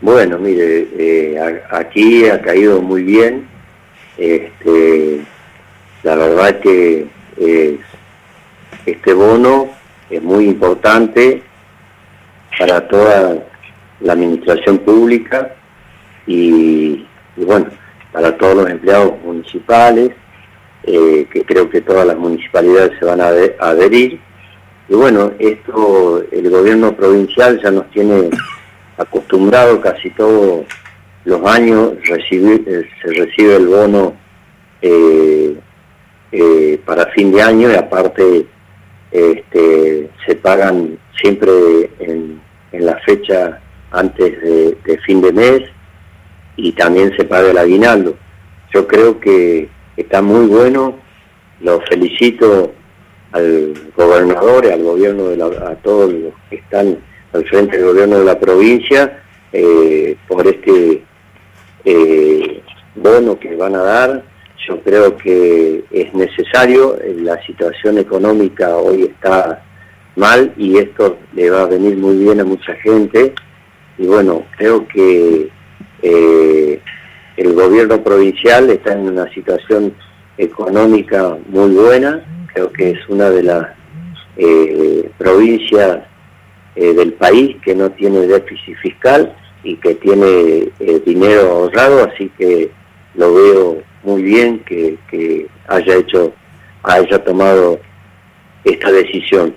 Bueno, mire, eh, aquí ha caído muy bien. Este, la verdad que este bono es muy importante para toda la administración pública y, bueno, para todos los empleados municipales, eh, que creo que todas las municipalidades se van a, adherir. Y bueno, esto el gobierno provincial ya nos tiene acostumbrado casi todos los años, recibir, eh, se recibe el bono eh, para fin de año y aparte este, se pagan siempre en, la fecha antes de, fin de mes y también se paga el aguinaldo. Yo creo que está muy bueno, lo felicito al gobernador y al gobierno, de a todos los que están al frente del gobierno de la provincia eh, por este eh, bono que van a dar. Yo creo que es necesario, eh, la situación económica hoy está mal y esto le va a venir muy bien a mucha gente. Y bueno, creo que eh, el gobierno provincial está en una situación económica muy buena, creo que es una de las eh, provincias del país que no tiene déficit fiscal y que tiene dinero ahorrado, así que lo veo muy bien que, haya hecho, haya tomado esta decisión.